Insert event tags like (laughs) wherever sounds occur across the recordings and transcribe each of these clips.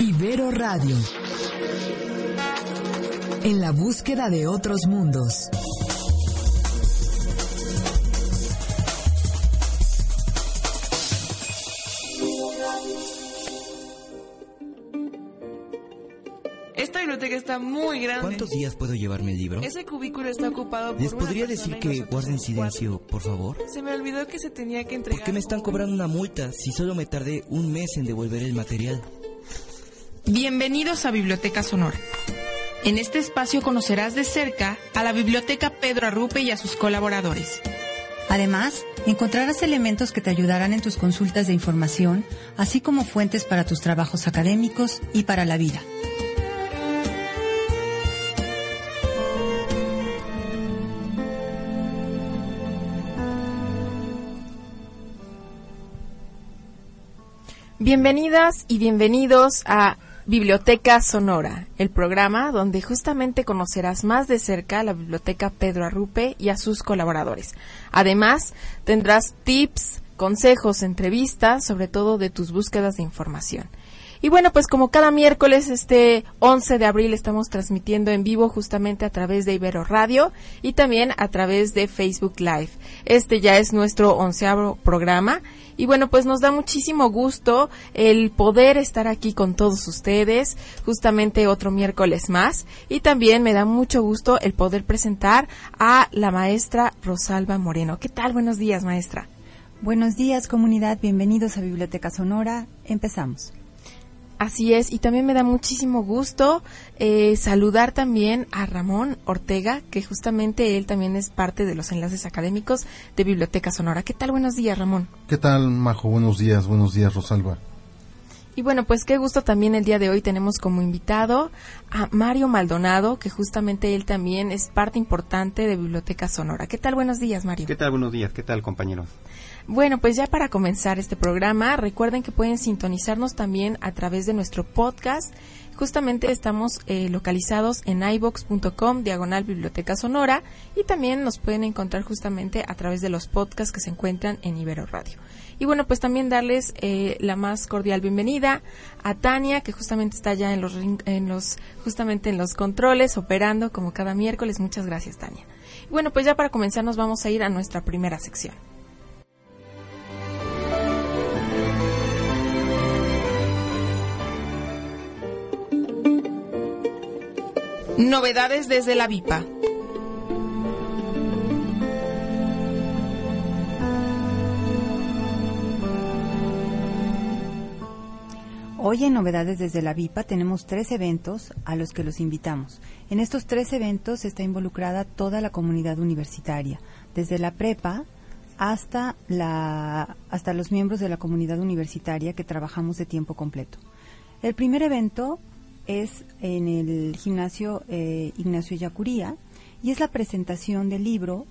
Ibero Radio. En la búsqueda de otros mundos. Esta biblioteca está muy grande. ¿Cuántos días puedo llevarme el libro? Ese cubículo está ocupado por ¿Les una podría decir que guarden silencio, cuatro. por favor? Se me olvidó que se tenía que entregar. ¿Por qué me están cobrando una multa si solo me tardé un mes en devolver el material? Bienvenidos a Biblioteca Sonora. En este espacio conocerás de cerca a la Biblioteca Pedro Arrupe y a sus colaboradores. Además, encontrarás elementos que te ayudarán en tus consultas de información, así como fuentes para tus trabajos académicos y para la vida. Bienvenidas y bienvenidos a Biblioteca Sonora, el programa donde justamente conocerás más de cerca a la Biblioteca Pedro Arrupe y a sus colaboradores. Además, tendrás tips, consejos, entrevistas, sobre todo de tus búsquedas de información. Y bueno, pues como cada miércoles, este 11 de abril estamos transmitiendo en vivo justamente a través de Ibero Radio y también a través de Facebook Live. Este ya es nuestro onceavo programa y bueno, pues nos da muchísimo gusto el poder estar aquí con todos ustedes, justamente otro miércoles más. Y también me da mucho gusto el poder presentar a la maestra Rosalba Moreno. ¿Qué tal? Buenos días, maestra. Buenos días, comunidad. Bienvenidos a Biblioteca Sonora. Empezamos. Así es, y también me da muchísimo gusto eh, saludar también a Ramón Ortega, que justamente él también es parte de los enlaces académicos de Biblioteca Sonora. ¿Qué tal? Buenos días, Ramón. ¿Qué tal, Majo? Buenos días, buenos días, Rosalba. Y bueno, pues qué gusto también el día de hoy tenemos como invitado a Mario Maldonado, que justamente él también es parte importante de Biblioteca Sonora. ¿Qué tal? Buenos días, Mario. ¿Qué tal? Buenos días. ¿Qué tal, compañeros? Bueno, pues ya para comenzar este programa, recuerden que pueden sintonizarnos también a través de nuestro podcast. Justamente estamos eh, localizados en ibox.com, diagonal Biblioteca Sonora, y también nos pueden encontrar justamente a través de los podcasts que se encuentran en Ibero Radio. Y bueno, pues también darles eh, la más cordial bienvenida a Tania, que justamente está ya en los, en los, justamente en los controles, operando como cada miércoles. Muchas gracias, Tania. Y bueno, pues ya para comenzar nos vamos a ir a nuestra primera sección. Novedades desde la VIPA. Hoy en Novedades desde la VIPA tenemos tres eventos a los que los invitamos. En estos tres eventos está involucrada toda la comunidad universitaria, desde la prepa hasta, la, hasta los miembros de la comunidad universitaria que trabajamos de tiempo completo. El primer evento es en el gimnasio eh, Ignacio Yacuría y es la presentación del libro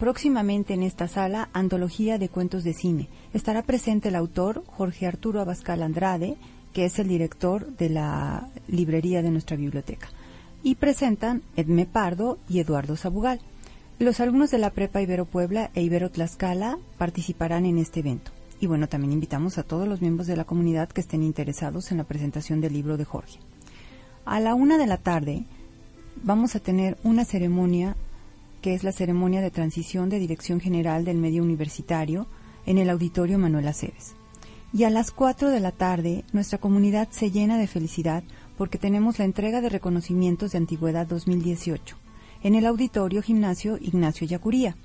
Próximamente en esta sala, Antología de Cuentos de Cine. Estará presente el autor Jorge Arturo Abascal Andrade, que es el director de la librería de nuestra biblioteca. Y presentan Edme Pardo y Eduardo Sabugal. Los alumnos de la Prepa Ibero Puebla e Ibero Tlaxcala participarán en este evento. Y bueno, también invitamos a todos los miembros de la comunidad que estén interesados en la presentación del libro de Jorge. A la una de la tarde vamos a tener una ceremonia que es la ceremonia de transición de Dirección General del Medio Universitario en el Auditorio Manuel Aceves. Y a las 4 de la tarde, nuestra comunidad se llena de felicidad porque tenemos la entrega de reconocimientos de Antigüedad 2018 en el Auditorio Gimnasio Ignacio Yacuría.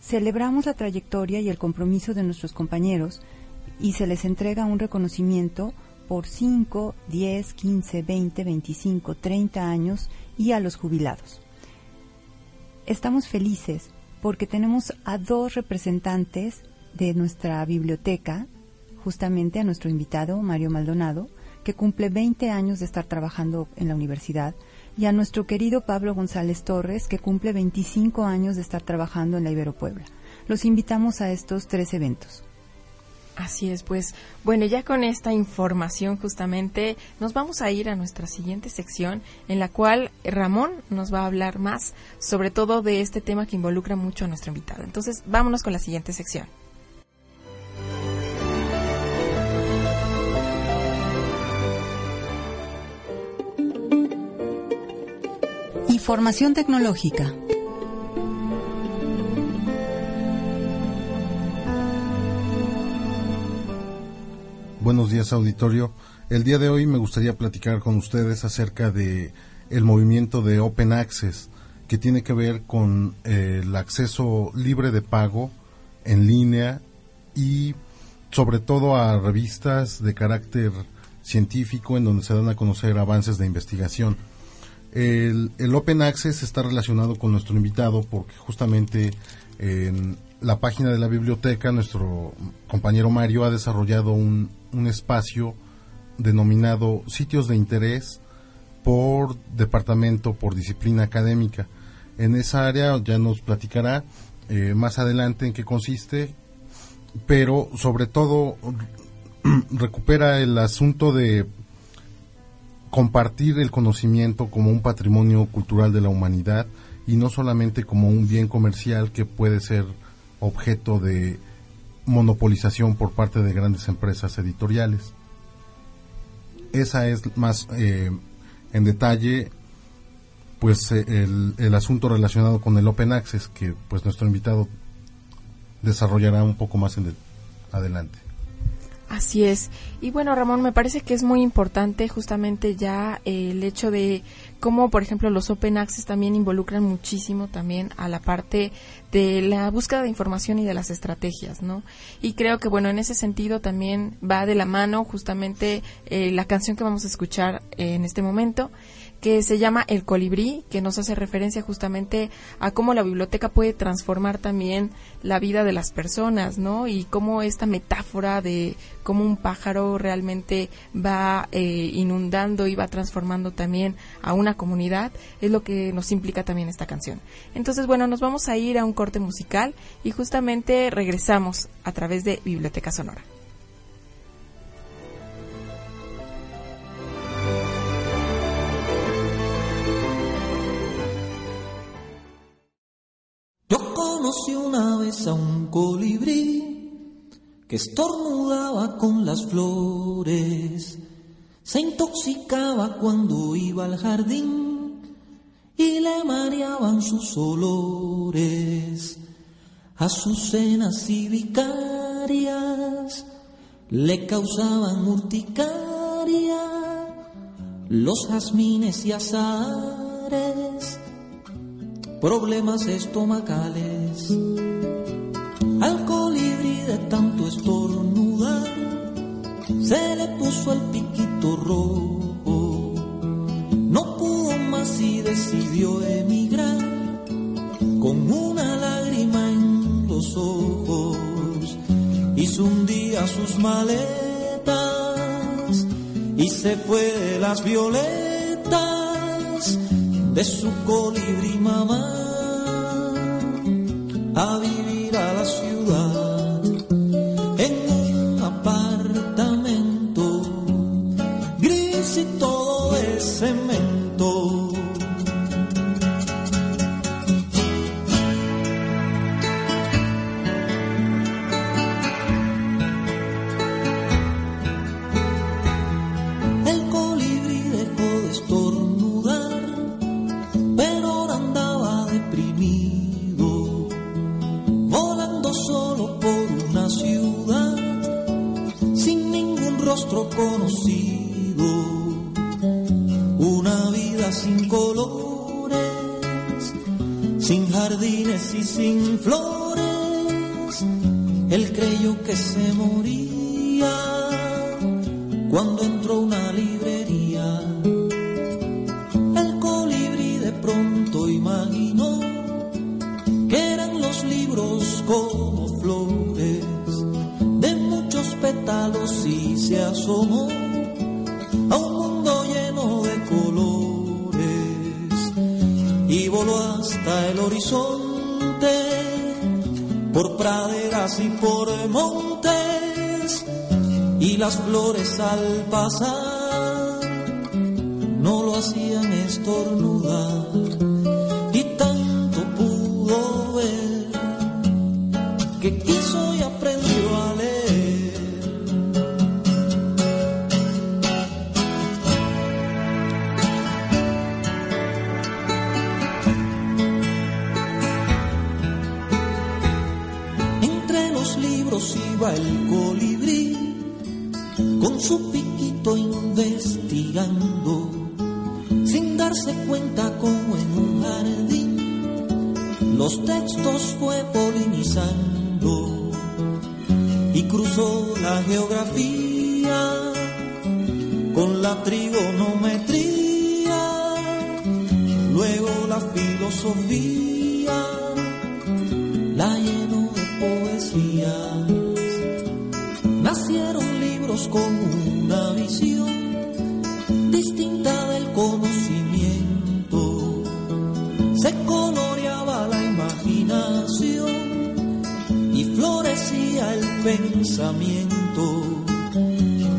Celebramos la trayectoria y el compromiso de nuestros compañeros y se les entrega un reconocimiento por 5, 10, 15, 20, 25, 30 años y a los jubilados. Estamos felices porque tenemos a dos representantes de nuestra biblioteca justamente a nuestro invitado, Mario Maldonado, que cumple 20 años de estar trabajando en la universidad, y a nuestro querido Pablo González Torres, que cumple 25 años de estar trabajando en la Ibero Puebla. Los invitamos a estos tres eventos. Así es, pues bueno, ya con esta información justamente nos vamos a ir a nuestra siguiente sección en la cual Ramón nos va a hablar más sobre todo de este tema que involucra mucho a nuestro invitado. Entonces, vámonos con la siguiente sección. Información tecnológica. Buenos días, auditorio. El día de hoy me gustaría platicar con ustedes acerca de el movimiento de Open Access, que tiene que ver con eh, el acceso libre de pago en línea y sobre todo a revistas de carácter científico en donde se dan a conocer avances de investigación. El, Open Access está relacionado con nuestro invitado porque justamente en la página de la biblioteca nuestro compañero Mario ha desarrollado un, un espacio denominado sitios de interés por departamento, por disciplina académica. En esa área ya nos platicará eh, más adelante en qué consiste, pero sobre todo (clears throat) recupera el asunto de compartir el conocimiento como un patrimonio cultural de la humanidad y no solamente como un bien comercial que puede ser objeto de monopolización por parte de grandes empresas editoriales. Esa es más eh, en detalle pues eh, el, el, asunto relacionado con el Open Access que pues nuestro invitado desarrollará un poco más en el, adelante. Así es. Y bueno, Ramón, me parece que es muy importante justamente ya eh, el hecho de cómo, por ejemplo, los Open Access también involucran muchísimo también a la parte de la búsqueda de información y de las estrategias, ¿no? Y creo que, bueno, en ese sentido también va de la mano justamente eh, la canción que vamos a escuchar en este momento que se llama El Colibrí, que nos hace referencia justamente a cómo la biblioteca puede transformar también la vida de las personas, ¿no? Y cómo esta metáfora de cómo un pájaro realmente va eh, inundando y va transformando también a una comunidad, es lo que nos implica también esta canción. Entonces, bueno, nos vamos a ir a un corte musical y justamente regresamos a través de Biblioteca Sonora. Conocí una vez a un colibrí que estornudaba con las flores, se intoxicaba cuando iba al jardín y le mareaban sus olores. Azucenas y vicarias le causaban urticaria, los jazmines y azares problemas estomacales. Al colibrí de tanto estornudar, se le puso el piquito rojo. No pudo más y decidió emigrar con una lágrima en los ojos. Hizo un día sus maletas y se fue de las violetas de su colibrí mamá you. Las flores al pasar. No lo hacían estornudar su piquito investigando, sin darse cuenta como en un jardín los textos fue polinizando y cruzó la geografía con la trigonometría, luego la filosofía la llenó de poesías. Nacieron libros con pensamiento.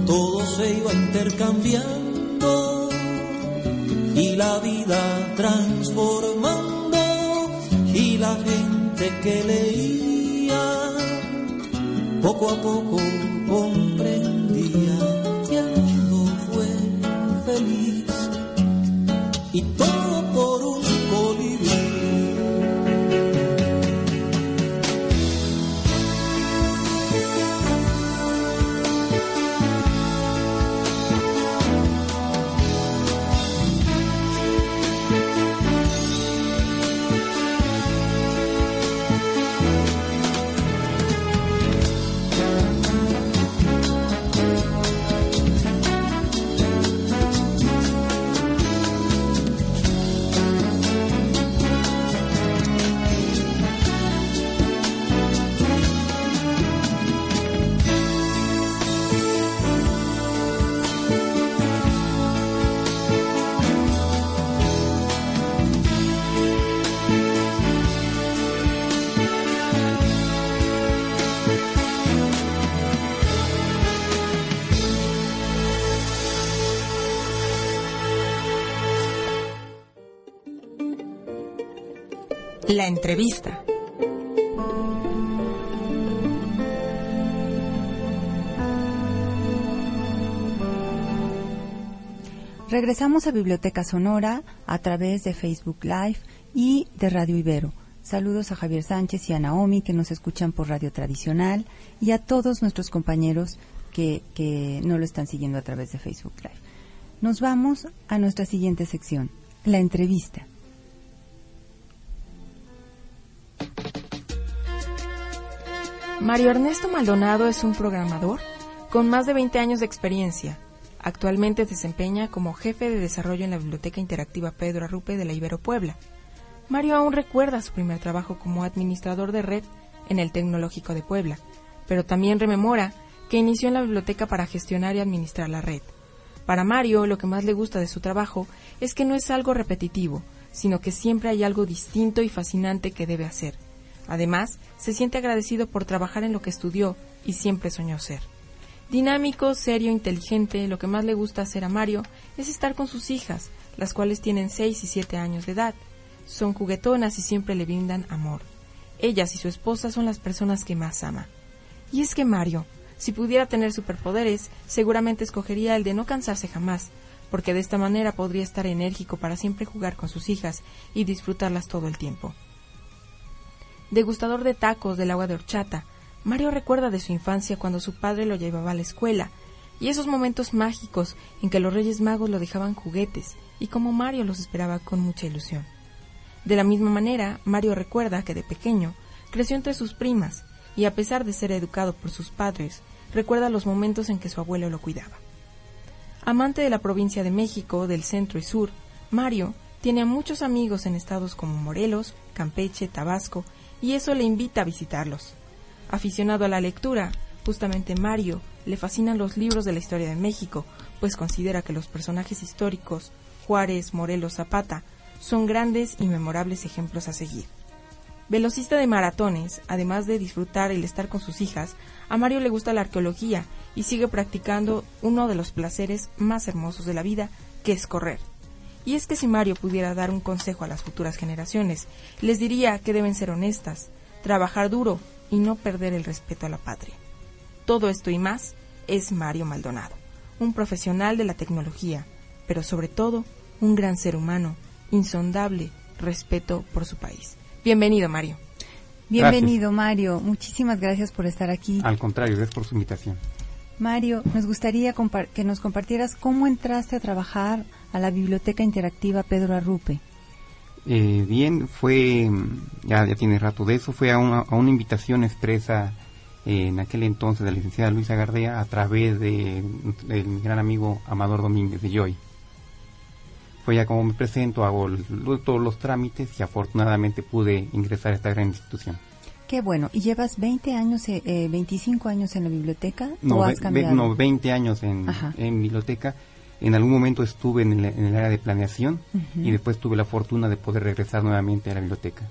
Todo se iba intercambiando y la vida transformando y la gente que leía poco a poco entrevista. Regresamos a Biblioteca Sonora a través de Facebook Live y de Radio Ibero. Saludos a Javier Sánchez y a Naomi que nos escuchan por Radio Tradicional y a todos nuestros compañeros que, que no lo están siguiendo a través de Facebook Live. Nos vamos a nuestra siguiente sección, la entrevista. Mario Ernesto Maldonado es un programador con más de 20 años de experiencia. Actualmente se desempeña como jefe de desarrollo en la Biblioteca Interactiva Pedro Arrupe de la Ibero Puebla. Mario aún recuerda su primer trabajo como administrador de red en el Tecnológico de Puebla, pero también rememora que inició en la biblioteca para gestionar y administrar la red. Para Mario, lo que más le gusta de su trabajo es que no es algo repetitivo, sino que siempre hay algo distinto y fascinante que debe hacer. Además, se siente agradecido por trabajar en lo que estudió y siempre soñó ser. Dinámico, serio, inteligente, lo que más le gusta hacer a Mario es estar con sus hijas, las cuales tienen 6 y 7 años de edad. Son juguetonas y siempre le brindan amor. Ellas y su esposa son las personas que más ama. Y es que Mario, si pudiera tener superpoderes, seguramente escogería el de no cansarse jamás, porque de esta manera podría estar enérgico para siempre jugar con sus hijas y disfrutarlas todo el tiempo. Degustador de tacos del agua de horchata, Mario recuerda de su infancia cuando su padre lo llevaba a la escuela, y esos momentos mágicos en que los Reyes Magos lo dejaban juguetes, y como Mario los esperaba con mucha ilusión. De la misma manera, Mario recuerda que de pequeño creció entre sus primas, y a pesar de ser educado por sus padres, recuerda los momentos en que su abuelo lo cuidaba. Amante de la provincia de México, del centro y sur, Mario tiene a muchos amigos en estados como Morelos, Campeche, Tabasco, y eso le invita a visitarlos. Aficionado a la lectura, justamente Mario le fascinan los libros de la historia de México, pues considera que los personajes históricos, Juárez, Morelos, Zapata, son grandes y memorables ejemplos a seguir. Velocista de maratones, además de disfrutar el estar con sus hijas, a Mario le gusta la arqueología y sigue practicando uno de los placeres más hermosos de la vida, que es correr. Y es que si Mario pudiera dar un consejo a las futuras generaciones, les diría que deben ser honestas, trabajar duro y no perder el respeto a la patria. Todo esto y más es Mario Maldonado, un profesional de la tecnología, pero sobre todo un gran ser humano, insondable respeto por su país. Bienvenido, Mario. Bienvenido, Mario. Muchísimas gracias por estar aquí. Al contrario, gracias por su invitación. Mario, nos gustaría que nos compartieras cómo entraste a trabajar a la Biblioteca Interactiva Pedro Arrupe. Eh, bien, fue, ya, ya tiene rato de eso, fue a una, a una invitación expresa eh, en aquel entonces de la licenciada Luisa Gardea a través de, de mi gran amigo Amador Domínguez de Joy fue ya como me presento, hago todos los trámites y afortunadamente pude ingresar a esta gran institución. Qué bueno. ¿Y llevas 20 años, eh, 25 años en la biblioteca no, o has cambiado? no, 20 años en, en biblioteca. En algún momento estuve en el, en el área de planeación y después tuve la fortuna de poder regresar nuevamente a la biblioteca.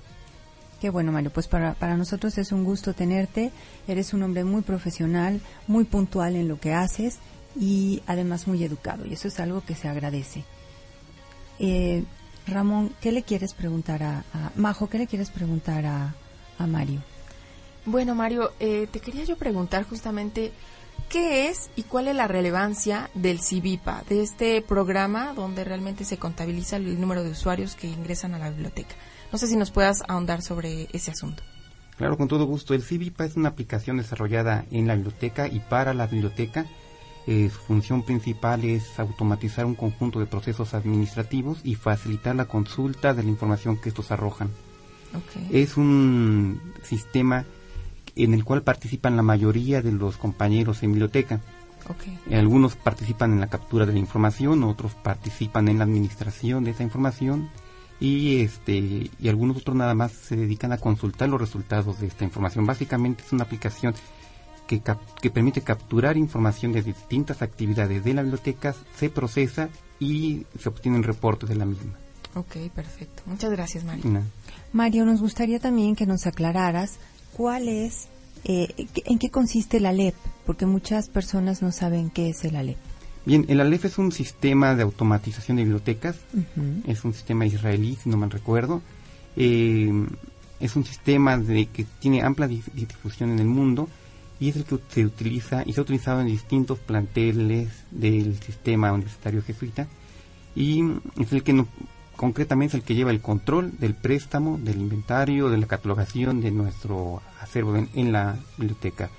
Qué bueno, Mario. Pues para, para nosotros es un gusto tenerte. Eres un hombre muy profesional, muy puntual en lo que haces y además muy educado. Y eso es algo que se agradece. Eh, Ramón, ¿qué le quieres preguntar a, a- Majo? ¿Qué le quieres preguntar a, a Mario? Bueno, Mario, eh, te quería yo preguntar justamente qué es y cuál es la relevancia del CIVIPA, de este programa donde realmente se contabiliza el número de usuarios que ingresan a la biblioteca. No sé si nos puedas ahondar sobre ese asunto. Claro, con todo gusto. El CIVIPA es una aplicación desarrollada en la biblioteca y para la biblioteca. Eh, su función principal es automatizar un conjunto de procesos administrativos y facilitar la consulta de la información que estos arrojan. Es un sistema en el cual participan la mayoría de los compañeros en biblioteca. Eh, Algunos participan en la captura de la información, otros participan en la administración de esa información y este y algunos otros nada más se dedican a consultar los resultados de esta información. Básicamente es una aplicación que, cap- que permite capturar información de distintas actividades de la biblioteca, se procesa y se obtienen reportes de la misma. Ok, perfecto. Muchas gracias, Mario. Mario, nos gustaría también que nos aclararas cuál es, eh, en qué consiste la LEP, porque muchas personas no saben qué es el ALEP. Bien, el ALEF es un sistema de automatización de bibliotecas es un sistema israelí, si no mal recuerdo. Eh, es un sistema de, que tiene amplia dif- difusión en el mundo y es el que se utiliza y se ha utilizado en distintos planteles del sistema universitario jesuita y es el que no- concretamente es el que lleva el control del préstamo, del inventario, de la catalogación de nuestro acervo en, en la biblioteca.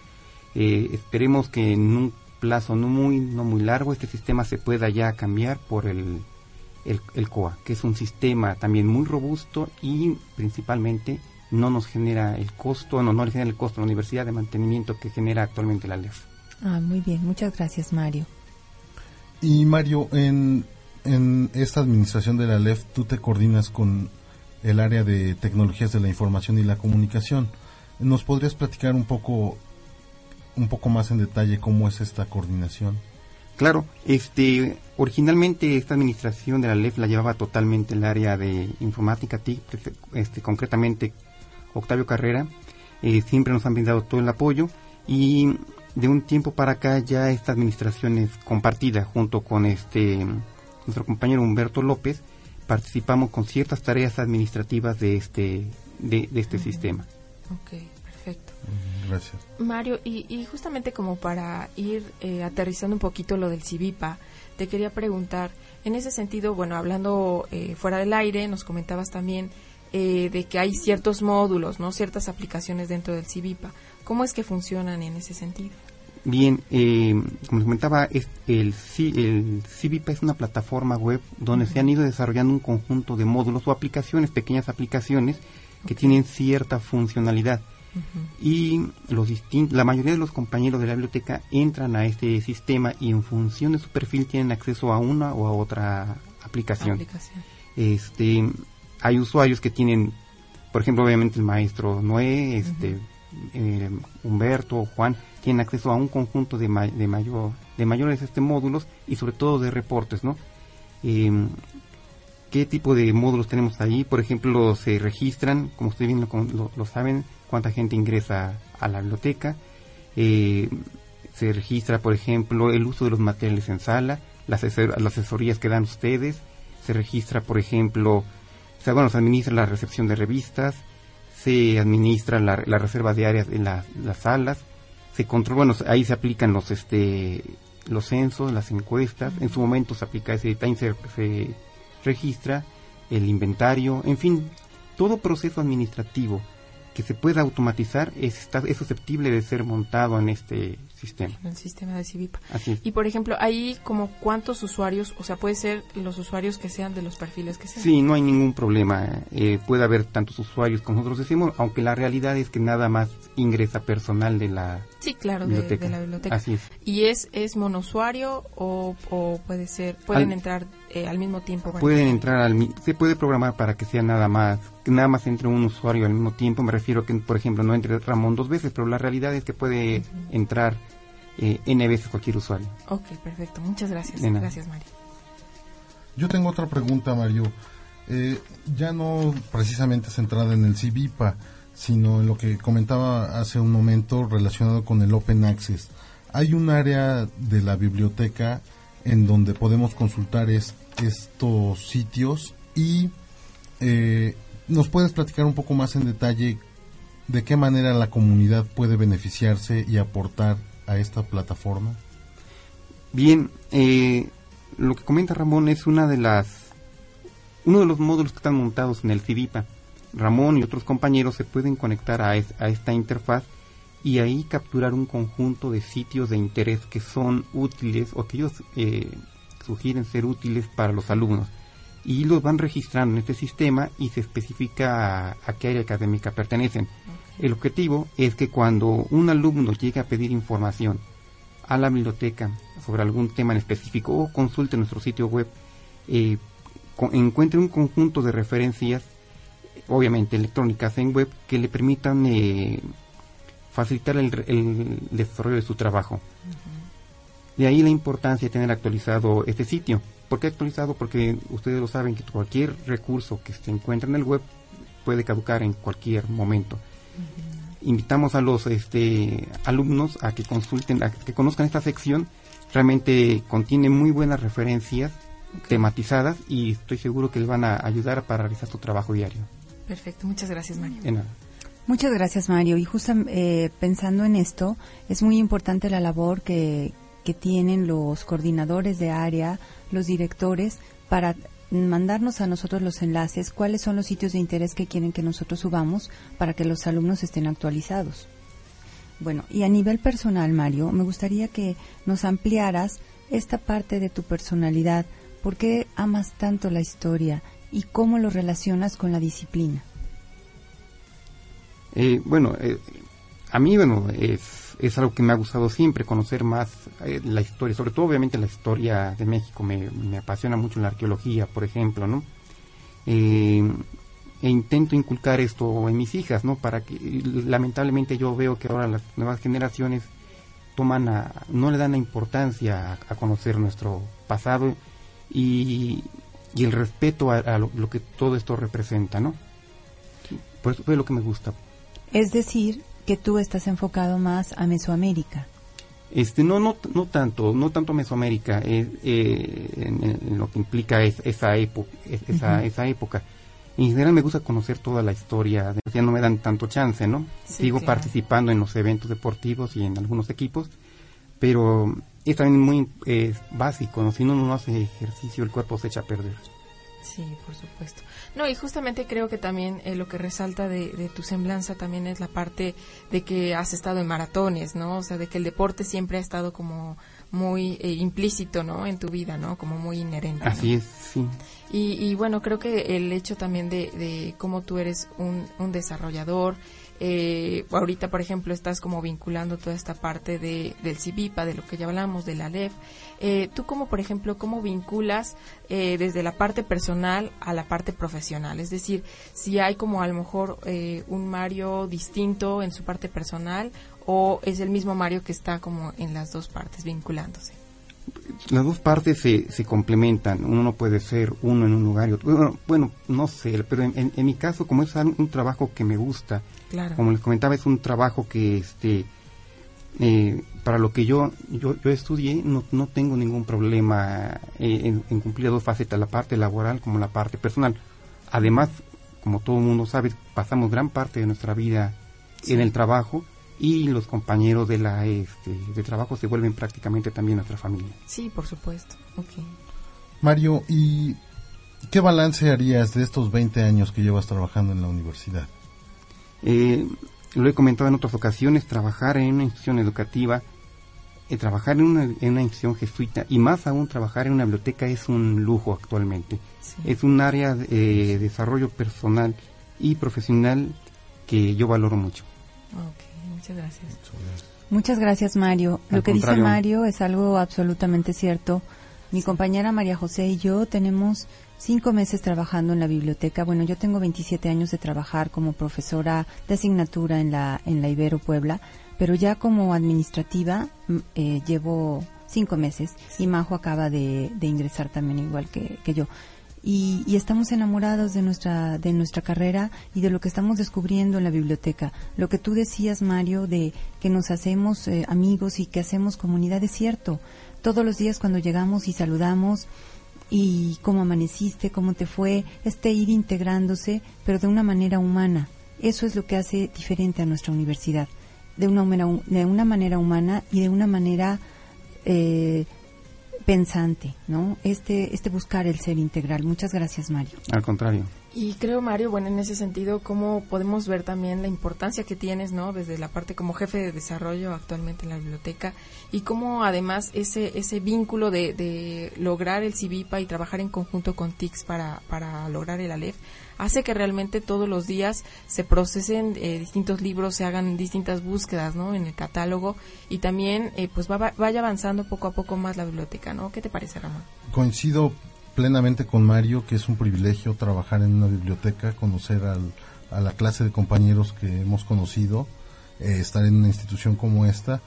Eh, esperemos que en un plazo no muy no muy largo este sistema se pueda ya cambiar por el el, el COA, que es un sistema también muy robusto y principalmente no nos genera el costo, no, no le genera el costo a la universidad de mantenimiento que genera actualmente la LEF. Ah, muy bien, muchas gracias, Mario. Y Mario, en, en esta administración de la LEF, tú te coordinas con el área de tecnologías de la información y la comunicación. ¿Nos podrías platicar un poco, un poco más en detalle cómo es esta coordinación? Claro, este, originalmente esta administración de la LEF la llevaba totalmente el área de informática TIC, este, concretamente Octavio Carrera, eh, siempre nos han brindado todo el apoyo y de un tiempo para acá ya esta administración es compartida junto con este nuestro compañero Humberto López, participamos con ciertas tareas administrativas de este de, de este sistema. Ok, perfecto. Gracias. Mario, y, y justamente como para ir eh, aterrizando un poquito lo del CIVIPA, te quería preguntar, en ese sentido, bueno, hablando eh, fuera del aire, nos comentabas también eh, de que hay ciertos módulos, ¿no? Ciertas aplicaciones dentro del CIVIPA. ¿Cómo es que funcionan en ese sentido? Bien, eh, como les comentaba, es el, el CIVIPA es una plataforma web donde se han ido desarrollando un conjunto de módulos o aplicaciones, pequeñas aplicaciones que tienen cierta funcionalidad. Y los la mayoría de los compañeros de la biblioteca entran a este sistema y en función de su perfil tienen acceso a una o a otra aplicación. Aplicación. Este, hay usuarios que tienen, por ejemplo, obviamente el maestro Noé, este, eh, Humberto o Juan tienen acceso a un conjunto de, de, mayor, de mayores este, módulos y sobre todo de reportes, ¿no? Em, ¿Qué tipo de módulos tenemos ahí? Por ejemplo, se registran, como ustedes bien lo, lo- saben, cuánta gente ingresa a la biblioteca. Eh, se registra, por ejemplo, el uso de los materiales en sala, las asesorías que dan ustedes. Se registra, por ejemplo, o sea, bueno, se administra la recepción de revistas, se administra la, la reserva de áreas en la- las salas, se controla, bueno, ahí se aplican los este los censos, las encuestas, en su momento se aplica ese también se, se registra el inventario, en fin, todo proceso administrativo que se pueda automatizar es, está, es susceptible de ser montado en este sistema. En el sistema de Civipa. Así es. Y por ejemplo, ahí como cuántos usuarios, o sea, puede ser los usuarios que sean de los perfiles que sean. Sí, no hay ningún problema. Eh, puede haber tantos usuarios como nosotros decimos, aunque la realidad es que nada más ingresa personal de la Sí, claro, de, la biblioteca. Así es. ¿Y es, es monosuario o, o puede ser, pueden Al- entrar eh, al mismo tiempo? Pueden entrar al se puede programar para que sea nada más que nada más entre un usuario al mismo tiempo. Me refiero a que, por ejemplo, no entre Ramón dos veces, pero la realidad es que puede entrar eh, n veces cualquier usuario. Ok, perfecto. Muchas gracias. De nada. Gracias, Mario. Yo tengo otra pregunta, Mario. Eh, ya no precisamente centrada en el CIVIPA, sino en lo que comentaba hace un momento relacionado con el Open Access. Hay un área de la biblioteca en donde podemos consultar es- estos sitios y eh, nos puedes platicar un poco más en detalle de qué manera la comunidad puede beneficiarse y aportar a esta plataforma. Bien, eh, lo que comenta Ramón es una de las uno de los módulos que están montados en el CIVIPA. Ramón y otros compañeros se pueden conectar a, a esta interfaz y ahí capturar un conjunto de sitios de interés que son útiles o que ellos eh, sugieren ser útiles para los alumnos. Y los van registrando en este sistema y se especifica a, a qué área académica pertenecen. El objetivo es que cuando un alumno llegue a pedir información a la biblioteca sobre algún tema en específico o consulte nuestro sitio web, eh, co- encuentre un conjunto de referencias, obviamente electrónicas en web, que le permitan eh, facilitar el, el desarrollo de su trabajo. De ahí la importancia de tener actualizado este sitio. ¿Por qué actualizado? Porque ustedes lo saben que cualquier recurso que se encuentre en el web puede caducar en cualquier momento. Invitamos a los este, alumnos a que consulten, a que conozcan esta sección. Realmente contiene muy buenas referencias tematizadas y estoy seguro que les van a ayudar para realizar su trabajo diario. Perfecto. Muchas gracias, Mario. De nada. Muchas gracias, Mario. Y justo eh, pensando en esto, es muy importante la labor que, que tienen los coordinadores de área, los directores, para mandarnos a nosotros los enlaces, cuáles son los sitios de interés que quieren que nosotros subamos para que los alumnos estén actualizados. Bueno, y a nivel personal, Mario, me gustaría que nos ampliaras esta parte de tu personalidad. ¿Por qué amas tanto la historia y cómo lo relacionas con la disciplina? Eh, bueno, eh, a mí, bueno, es, es algo que me ha gustado siempre, conocer más eh, la historia, sobre todo obviamente la historia de México, me, me apasiona mucho la arqueología, por ejemplo, ¿no? Eh, e intento inculcar esto en mis hijas, ¿no? Para que, lamentablemente yo veo que ahora las nuevas generaciones toman a, no le dan la importancia a, conocer nuestro pasado y, y el respeto a, lo, lo que todo esto representa, ¿no? Por eso es lo que me gusta. Es decir, que tú estás enfocado más a Mesoamérica. Este, no, no, no tanto, no tanto Mesoamérica, eh, eh, en, en lo que implica es, esa, época, esa, esa época. En general me gusta conocer toda la historia, ya no me dan tanto chance, ¿no? Sí, Sigo claro. participando en los eventos deportivos y en algunos equipos, pero es también muy eh, básico, ¿no? Si uno no hace ejercicio, el cuerpo se echa a perder. Sí, por supuesto. No, y justamente creo que también eh, lo que resalta de, de tu semblanza también es la parte de que has estado en maratones, ¿no? O sea, de que el deporte siempre ha estado como muy eh, implícito, ¿no? En tu vida, ¿no? Como muy inherente. ¿no? Así es, sí. Y, y bueno, creo que el hecho también de, de cómo tú eres un, un desarrollador, eh, ahorita, por ejemplo, estás como vinculando toda esta parte de, del CIVIPA, de lo que ya hablamos, de la LEF. Eh, tú como, por ejemplo, cómo vinculas eh, desde la parte personal a la parte profesional? Es decir, si hay como a lo mejor eh, un Mario distinto en su parte personal o es el mismo Mario que está como en las dos partes vinculándose. Las dos partes se, se complementan. Uno no puede ser uno en un lugar y otro. Bueno, bueno, no sé, pero en, en- en mi caso, como es un, un trabajo que me gusta, Claro. como les comentaba, es un trabajo que, este, eh, para lo que yo, yo, yo estudié, no, no tengo ningún problema eh, en, en cumplir dos facetas, la parte laboral como la parte personal. Además, como todo el mundo sabe, pasamos gran parte de nuestra vida Sí. en el trabajo y los compañeros de la este, de trabajo se vuelven prácticamente también nuestra familia. Sí, por supuesto. Mario, ¿y qué balance harías de estos 20 años que llevas trabajando en la universidad? Eh, lo he comentado en otras ocasiones, trabajar en una institución educativa, eh, trabajar en una, en una institución jesuita y más aún trabajar en una biblioteca es un lujo actualmente. Es un área de eh, desarrollo personal y profesional que yo valoro mucho. Ok, muchas gracias. Muchas gracias, Mario. Al Lo que dice. Mario es algo absolutamente cierto. Mi compañera María José y yo tenemos cinco meses trabajando en la biblioteca. Bueno, yo tengo 27 años de trabajar como profesora de asignatura en la, en la Ibero Puebla, pero ya como administrativa mm, eh, llevo cinco meses y Majo acaba de, de ingresar también igual que, que yo. Y, y estamos enamorados de nuestra de nuestra carrera y de lo que estamos descubriendo en la biblioteca. Lo que tú decías, Mario, de que nos hacemos eh, amigos y que hacemos comunidad es cierto. Todos los días cuando llegamos y saludamos y cómo amaneciste, cómo te fue, este ir integrándose, pero de una manera humana. Eso es lo que hace diferente a nuestra universidad, de una de una manera humana y de una manera eh, pensante, ¿no? Este, este buscar el ser integral. Muchas gracias, Mario. Al contrario. Y creo, Mario, bueno, en ese sentido, cómo podemos ver también la importancia que tienes, ¿no? Desde la parte como jefe de desarrollo actualmente en la biblioteca y cómo además ese ese vínculo de, de lograr el CIVIPA y trabajar en conjunto con TICS para, para lograr el ALEF hace que realmente todos los días se procesen eh, distintos libros, se hagan distintas búsquedas, ¿no? En el catálogo y también, eh, pues, va- vaya avanzando poco a poco más la biblioteca, ¿no? ¿Qué te parece, Ramón? Coincido plenamente con Mario que es un privilegio trabajar en una biblioteca, conocer al- a la clase de compañeros que hemos conocido, eh, estar en una institución como esta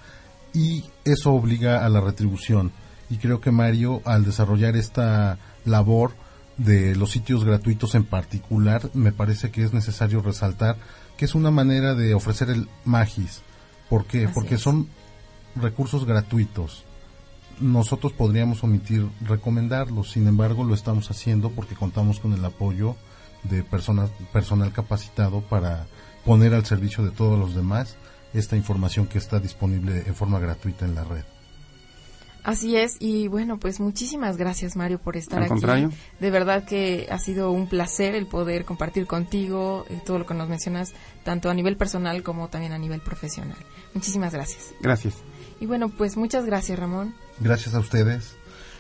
y eso obliga a la retribución. Y creo que Mario, al desarrollar esta labor de los sitios gratuitos en particular, me parece que es necesario resaltar que es una manera de ofrecer el Magis. ¿Por qué? Así Porque es. son recursos gratuitos nosotros podríamos omitir recomendarlos, sin embargo lo estamos haciendo porque contamos con el apoyo de personas, personal capacitado para poner al servicio de todos los demás esta información que está disponible en forma gratuita en la red. Así es, y bueno, pues muchísimas gracias Mario por estar Al aquí. contrario. De verdad que ha sido un placer el poder compartir contigo eh, todo lo que nos mencionas, tanto a nivel personal como también a nivel profesional. Muchísimas gracias. Gracias. Y bueno, pues muchas gracias Ramón. Gracias a ustedes.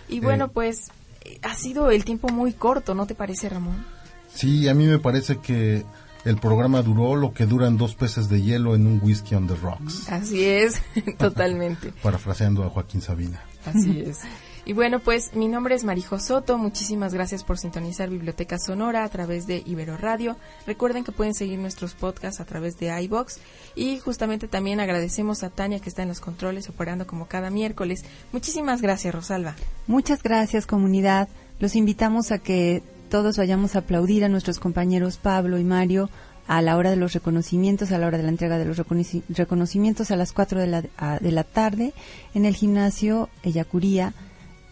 Y bueno, Eh, pues eh, ha sido el tiempo muy corto, ¿no te parece Ramón? Sí, a mí me parece que el programa duró lo que duran dos peces de hielo en un whisky on the rocks, Así es, (laughs) totalmente. (laughs) parafraseando a Joaquín Sabina. Así es. Y bueno, pues mi nombre es Marijo Soto. Muchísimas gracias por sintonizar Biblioteca Sonora a través de Ibero Radio. Recuerden que pueden seguir nuestros podcasts a través de iBox. Y justamente también agradecemos a Tania que está en los controles operando como cada miércoles. Muchísimas gracias, Rosalba. Muchas gracias, comunidad. Los invitamos a que todos vayamos a aplaudir a nuestros compañeros Pablo y Mario a la hora de los reconocimientos, a la hora de la entrega de los reconoci- reconocimientos a las 4 de la, de la tarde en el gimnasio Eyacuría.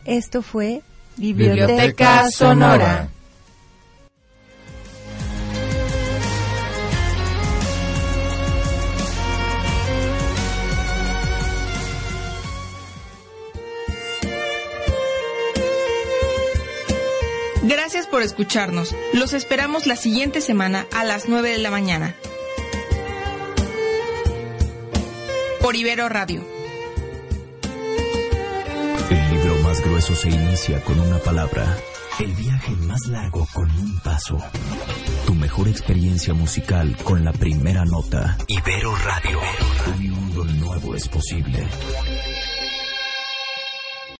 Esto fue Biblioteca, Biblioteca Sonora. Gracias por escucharnos. Los esperamos la siguiente semana a las 9 de la mañana. Por Ibero Radio. Grueso se inicia con una palabra El viaje más largo con un paso. Tu mejor experiencia musical con la primera nota. Ibero Radio. Radio, lo nuevo es posible.